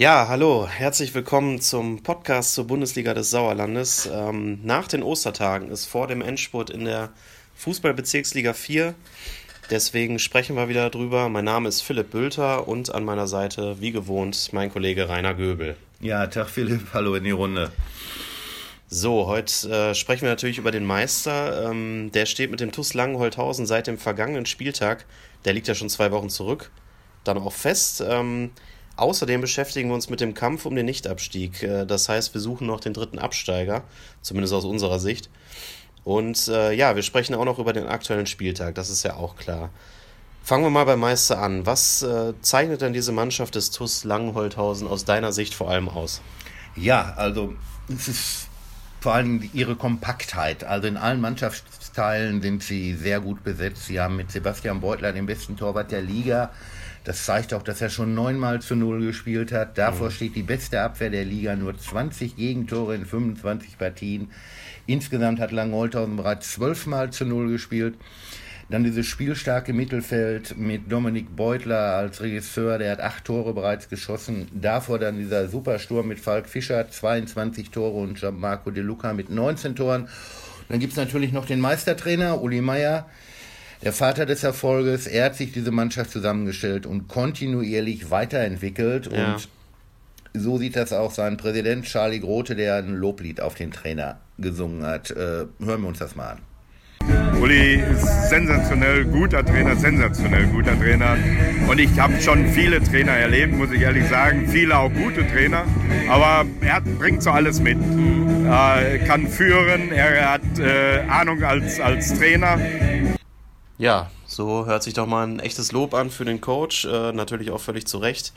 Ja, hallo, herzlich willkommen zum Podcast zur Bundesliga des Sauerlandes. Ähm, nach den Ostertagen ist vor dem Endspurt in der Fußballbezirksliga 4. Deswegen sprechen wir wieder drüber. Mein Name ist Philipp Bülter und an meiner Seite, wie gewohnt, mein Kollege Rainer Göbel. Ja, Tag Philipp, hallo in die Runde. So, heute äh, sprechen wir natürlich über den Meister. Ähm, der steht mit dem TuS Langenholthausen seit dem vergangenen Spieltag, der liegt ja schon zwei Wochen zurück, dann auch fest. Ähm, Außerdem beschäftigen wir uns mit dem Kampf um den Nichtabstieg. Äh, das heißt, wir suchen noch den dritten Absteiger, zumindest aus unserer Sicht. Und äh, ja, wir sprechen auch noch über den aktuellen Spieltag, das ist ja auch klar. Fangen wir mal beim Meister an. Was äh, zeichnet denn diese Mannschaft des TUS Langenholthausen aus deiner Sicht vor allem aus? Ja, also es ist vor allem ihre Kompaktheit. Also in allen Mannschaftsteilen sind sie sehr gut besetzt. Sie haben mit Sebastian Beutler den besten Torwart der Liga. Das zeigt auch, dass er schon neunmal zu null gespielt hat. Davor mhm. steht die beste Abwehr der Liga, nur 20 Gegentore in 25 Partien. Insgesamt hat Langholthausen bereits zwölfmal zu null gespielt. Dann dieses spielstarke Mittelfeld mit Dominik Beutler als Regisseur, der hat acht Tore bereits geschossen. Davor dann dieser Supersturm mit Falk Fischer, 22 Tore und Marco De Luca mit 19 Toren. Dann gibt es natürlich noch den Meistertrainer, Uli Meier, der Vater des Erfolges, er hat sich diese Mannschaft zusammengestellt und kontinuierlich weiterentwickelt. Ja. Und so sieht das auch sein Präsident Charlie Grote, der ein Loblied auf den Trainer gesungen hat. Äh, hören wir uns das mal an. Uli ist sensationell guter Trainer, sensationell guter Trainer. Und ich habe schon viele Trainer erlebt, muss ich ehrlich sagen. Viele auch gute Trainer. Aber er bringt so alles mit. Er kann führen, er hat äh, Ahnung als, als Trainer. Ja, so hört sich doch mal ein echtes Lob an für den Coach. Äh, natürlich auch völlig zu Recht.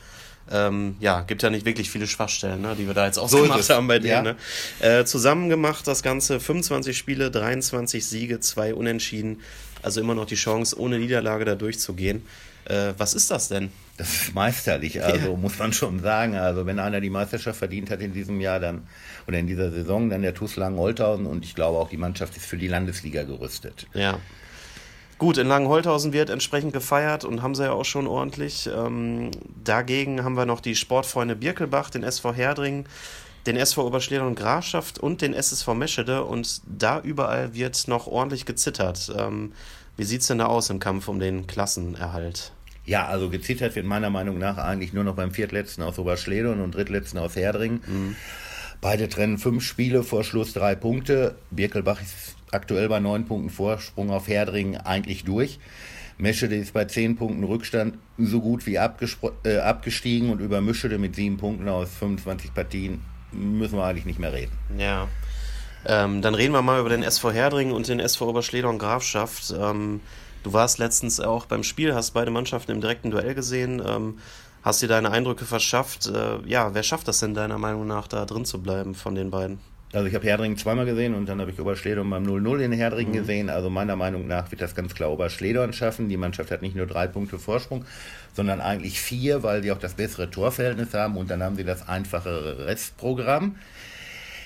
Ähm, ja, gibt ja nicht wirklich viele Schwachstellen, ne, die wir da jetzt ausgemacht so haben bei denen. Ja. Ne? Äh, zusammen gemacht das Ganze 25 Spiele, 23 Siege, zwei Unentschieden. Also immer noch die Chance, ohne Niederlage da durchzugehen. Äh, was ist das denn? Das ist meisterlich, also ja. muss man schon sagen. Also wenn einer die Meisterschaft verdient hat in diesem Jahr, dann oder in dieser Saison, dann der TuS Langen-Olthausen und ich glaube auch die Mannschaft ist für die Landesliga gerüstet. Ja. Gut, in Langenholthausen wird entsprechend gefeiert und haben sie ja auch schon ordentlich. Ähm, dagegen haben wir noch die Sportfreunde Birkelbach, den SV Herdring, den SV Oberschleder und Grafschaft und den SSV Meschede und da überall wird noch ordentlich gezittert. Ähm, wie sieht es denn da aus im Kampf um den Klassenerhalt? Ja, also gezittert wird meiner Meinung nach eigentlich nur noch beim Viertletzten aus Oberschledern und Drittletzten aus Herdring. Mhm. Beide trennen fünf Spiele vor Schluss drei Punkte. Birkelbach ist aktuell bei neun Punkten Vorsprung auf Herdringen eigentlich durch. Meschede ist bei zehn Punkten Rückstand so gut wie äh, abgestiegen und über Mischede mit sieben Punkten aus 25 Partien müssen wir eigentlich nicht mehr reden. Ja. Ähm, dann reden wir mal über den SV Herdringen und den SV Oberschledern Grafschaft. Ähm, du warst letztens auch beim Spiel, hast beide Mannschaften im direkten Duell gesehen, ähm, hast dir deine Eindrücke verschafft. Äh, ja, wer schafft das denn deiner Meinung nach, da drin zu bleiben von den beiden? Also ich habe Herdringen zweimal gesehen und dann habe ich Oberschledorn beim 0-0 in Herdringen mhm. gesehen. Also meiner Meinung nach wird das ganz klar Oberschledorn schaffen. Die Mannschaft hat nicht nur drei Punkte Vorsprung, sondern eigentlich vier, weil sie auch das bessere Torverhältnis haben und dann haben sie das einfachere Restprogramm.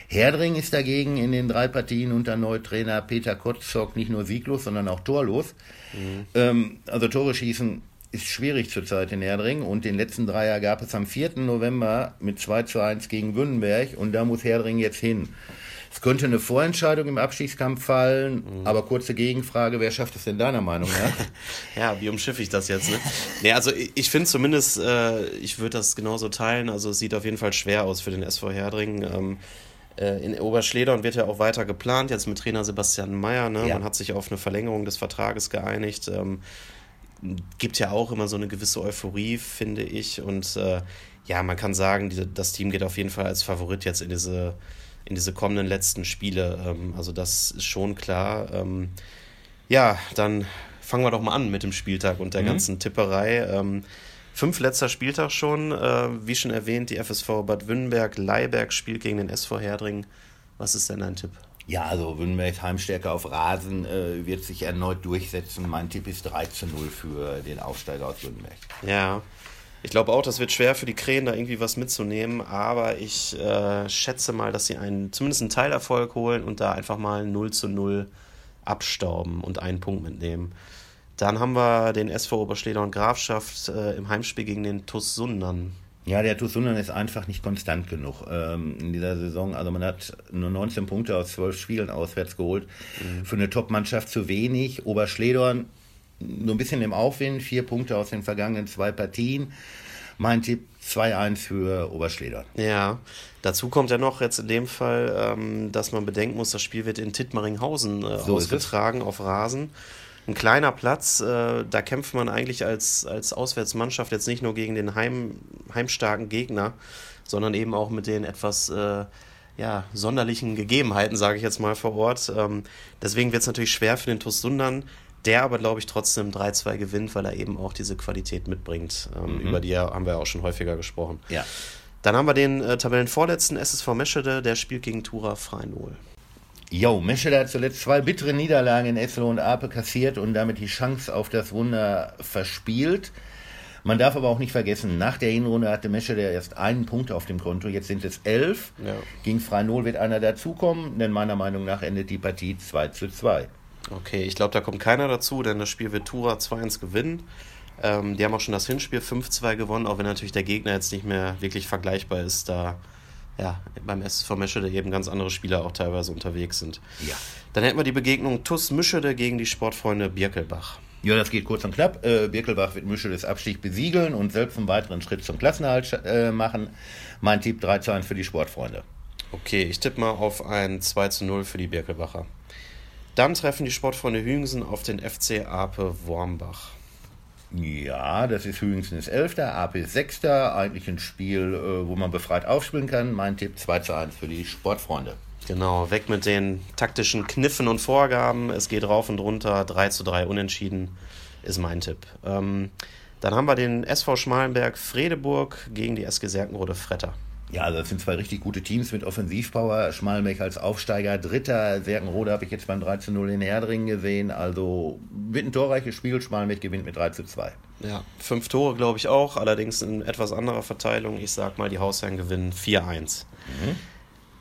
Herdring ist dagegen in den drei Partien unter Neutrainer Peter Kotzok nicht nur sieglos, sondern auch torlos. Mhm. Ähm, also Tore schießen ist schwierig zurzeit in Herdring und den letzten Dreier gab es am 4. November mit 2 zu 1 gegen Wünnenberg und da muss Herdring jetzt hin. Es könnte eine Vorentscheidung im Abstiegskampf fallen, mhm. aber kurze Gegenfrage, wer schafft es denn deiner Meinung nach? ja, wie umschiffe ich das jetzt? Ne? nee, also ich, ich finde zumindest, äh, ich würde das genauso teilen, also es sieht auf jeden Fall schwer aus für den SV Herdring. Ähm, äh, in Oberschledern wird ja auch weiter geplant, jetzt mit Trainer Sebastian Mayer. Ne? Ja. Man hat sich auf eine Verlängerung des Vertrages geeinigt. Ähm, gibt ja auch immer so eine gewisse Euphorie, finde ich. Und äh, ja, man kann sagen, die, das Team geht auf jeden Fall als Favorit jetzt in diese, in diese kommenden letzten Spiele. Ähm, also das ist schon klar. Ähm, ja, dann fangen wir doch mal an mit dem Spieltag und der mhm. ganzen Tipperei. Ähm, fünf letzter Spieltag schon. Äh, wie schon erwähnt, die FSV Bad Wünnberg, Leiberg spielt gegen den SV Herdring. Was ist denn dein Tipp? Ja, also Wünnberg Heimstärke auf Rasen äh, wird sich erneut durchsetzen. Mein Tipp ist 3 zu 0 für den Aufsteiger aus Wünnberg. Ja, ich glaube auch, das wird schwer für die Krähen, da irgendwie was mitzunehmen, aber ich äh, schätze mal, dass sie einen, zumindest einen Teilerfolg holen und da einfach mal 0 zu 0 abstauben und einen Punkt mitnehmen. Dann haben wir den SV Oberschleder und Grafschaft äh, im Heimspiel gegen den TuS Sundern. Ja, der TuS Sundern ist einfach nicht konstant genug ähm, in dieser Saison. Also man hat nur 19 Punkte aus 12 Spielen auswärts geholt. Mhm. Für eine Top-Mannschaft zu wenig. Oberschledorn nur ein bisschen im Aufwind, vier Punkte aus den vergangenen zwei Partien. Mein Tipp 2-1 für Oberschledorn. Ja, dazu kommt ja noch jetzt in dem Fall, ähm, dass man bedenken muss, das Spiel wird in Tittmaringhausen äh, so ausgetragen auf Rasen ein kleiner Platz. Äh, da kämpft man eigentlich als, als Auswärtsmannschaft jetzt nicht nur gegen den heim, heimstarken Gegner, sondern eben auch mit den etwas äh, ja, sonderlichen Gegebenheiten, sage ich jetzt mal vor Ort. Ähm, deswegen wird es natürlich schwer für den TuS Sundern, der aber, glaube ich, trotzdem 3-2 gewinnt, weil er eben auch diese Qualität mitbringt. Ähm, mhm. Über die haben wir auch schon häufiger gesprochen. Ja. Dann haben wir den äh, Tabellenvorletzten SSV Meschede, der spielt gegen Tura Freinol. Jo, Meschede hat zuletzt zwei bittere Niederlagen in Esselo und Ape kassiert und damit die Chance auf das Wunder verspielt. Man darf aber auch nicht vergessen, nach der Hinrunde hatte Meschede erst einen Punkt auf dem Konto, jetzt sind es elf. Ja. Gegen Freinol wird einer dazukommen, denn meiner Meinung nach endet die Partie 2 zu 2. Okay, ich glaube, da kommt keiner dazu, denn das Spiel wird Tura 2-1 gewinnen. Ähm, die haben auch schon das Hinspiel 5-2 gewonnen, auch wenn natürlich der Gegner jetzt nicht mehr wirklich vergleichbar ist, da ja, beim SSV Meschede eben ganz andere Spieler auch teilweise unterwegs sind. Ja. Dann hätten wir die Begegnung TUS Mischede gegen die Sportfreunde Birkelbach. Ja, das geht kurz und knapp. Äh, Birkelbach wird Mischedes Abstieg besiegeln und selbst einen weiteren Schritt zum Klassenerhalt äh, machen. Mein Tipp 3 zu 1 für die Sportfreunde. Okay, ich tippe mal auf ein 2 zu 0 für die Birkelbacher. Dann treffen die Sportfreunde Hüngsen auf den FC Ape Wormbach. Ja, das ist höchstens 11. AP ist 6. Eigentlich ein Spiel, äh, wo man befreit aufspielen kann. Mein Tipp 2 zu 1 für die Sportfreunde. Genau, weg mit den taktischen Kniffen und Vorgaben. Es geht rauf und runter. 3 zu 3 unentschieden ist mein Tipp. Ähm, dann haben wir den SV Schmalenberg Fredeburg gegen die SG Serkenrode Fretter. Ja, also das sind zwei richtig gute Teams mit Offensivpower. Schmalenbeck als Aufsteiger, Dritter. Serkenrode habe ich jetzt beim 3 zu 0 in Herdringen gesehen. Also wird ein torreiches Spiel. Schmalenbeck gewinnt mit 3 zu 2. Ja, fünf Tore glaube ich auch, allerdings in etwas anderer Verteilung. Ich sag mal, die Hausherren gewinnen 4-1. Mhm.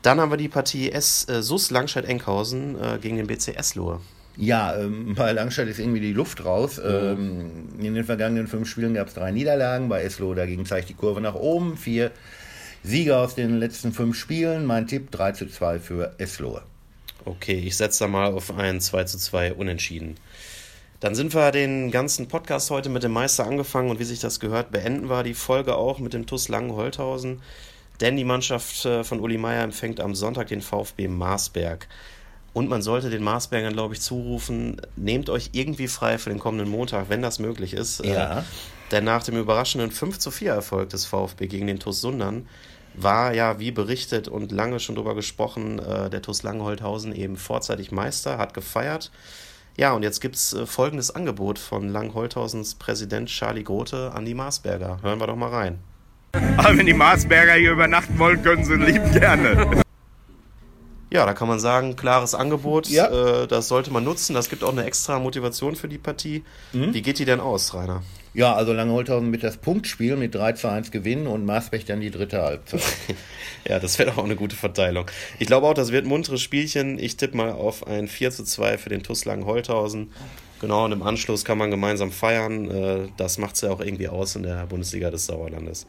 Dann haben wir die Partie S äh, SUS Langscheid-Enkhausen äh, gegen den BC Eslohe. Ja, ähm, bei Langstadt ist irgendwie die Luft raus. Ähm, in den vergangenen fünf Spielen gab es drei Niederlagen. Bei Eslo dagegen zeigt die Kurve nach oben. Vier Sieger aus den letzten fünf Spielen. Mein Tipp 3 zu 2 für Eslohe. Okay, ich setze da mal auf ein 2 zu 2 Unentschieden. Dann sind wir den ganzen Podcast heute mit dem Meister angefangen und wie sich das gehört, beenden wir die Folge auch mit dem TUS Langen-Holthausen. Denn die Mannschaft äh, von Uli Meier empfängt am Sonntag den VfB Marsberg. Und man sollte den Marsbergern, glaube ich, zurufen, nehmt euch irgendwie frei für den kommenden Montag, wenn das möglich ist. Ja. Äh, denn nach dem überraschenden 5 zu 4 Erfolg des VfB gegen den TUS Sundern war ja, wie berichtet und lange schon drüber gesprochen, äh, der TuS Langholthausen eben vorzeitig Meister, hat gefeiert. Ja, und jetzt gibt es äh, folgendes Angebot von Langholthausens Präsident Charlie Grote an die Marsberger. Hören wir doch mal rein. Aber wenn die Marsberger hier übernachten wollen, können sie lieb gerne. Ja, da kann man sagen, klares Angebot, ja. äh, das sollte man nutzen. Das gibt auch eine extra Motivation für die Partie. Mhm. Wie geht die denn aus, Rainer? Ja, also Langholthausen mit das Punktspiel mit 3 zu 1 gewinnen und Maasbech dann die dritte Halbzeit. ja, das wäre doch auch eine gute Verteilung. Ich glaube auch, das wird ein munteres Spielchen. Ich tippe mal auf ein 4 zu 2 für den TuS Langholthausen. Genau, und im Anschluss kann man gemeinsam feiern. Äh, das macht es ja auch irgendwie aus in der Bundesliga des Sauerlandes.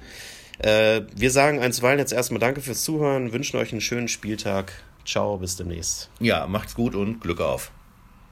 Äh, wir sagen einstweilen jetzt erstmal Danke fürs Zuhören, wünschen euch einen schönen Spieltag. Ciao, bis demnächst. Ja, macht's gut und Glück auf.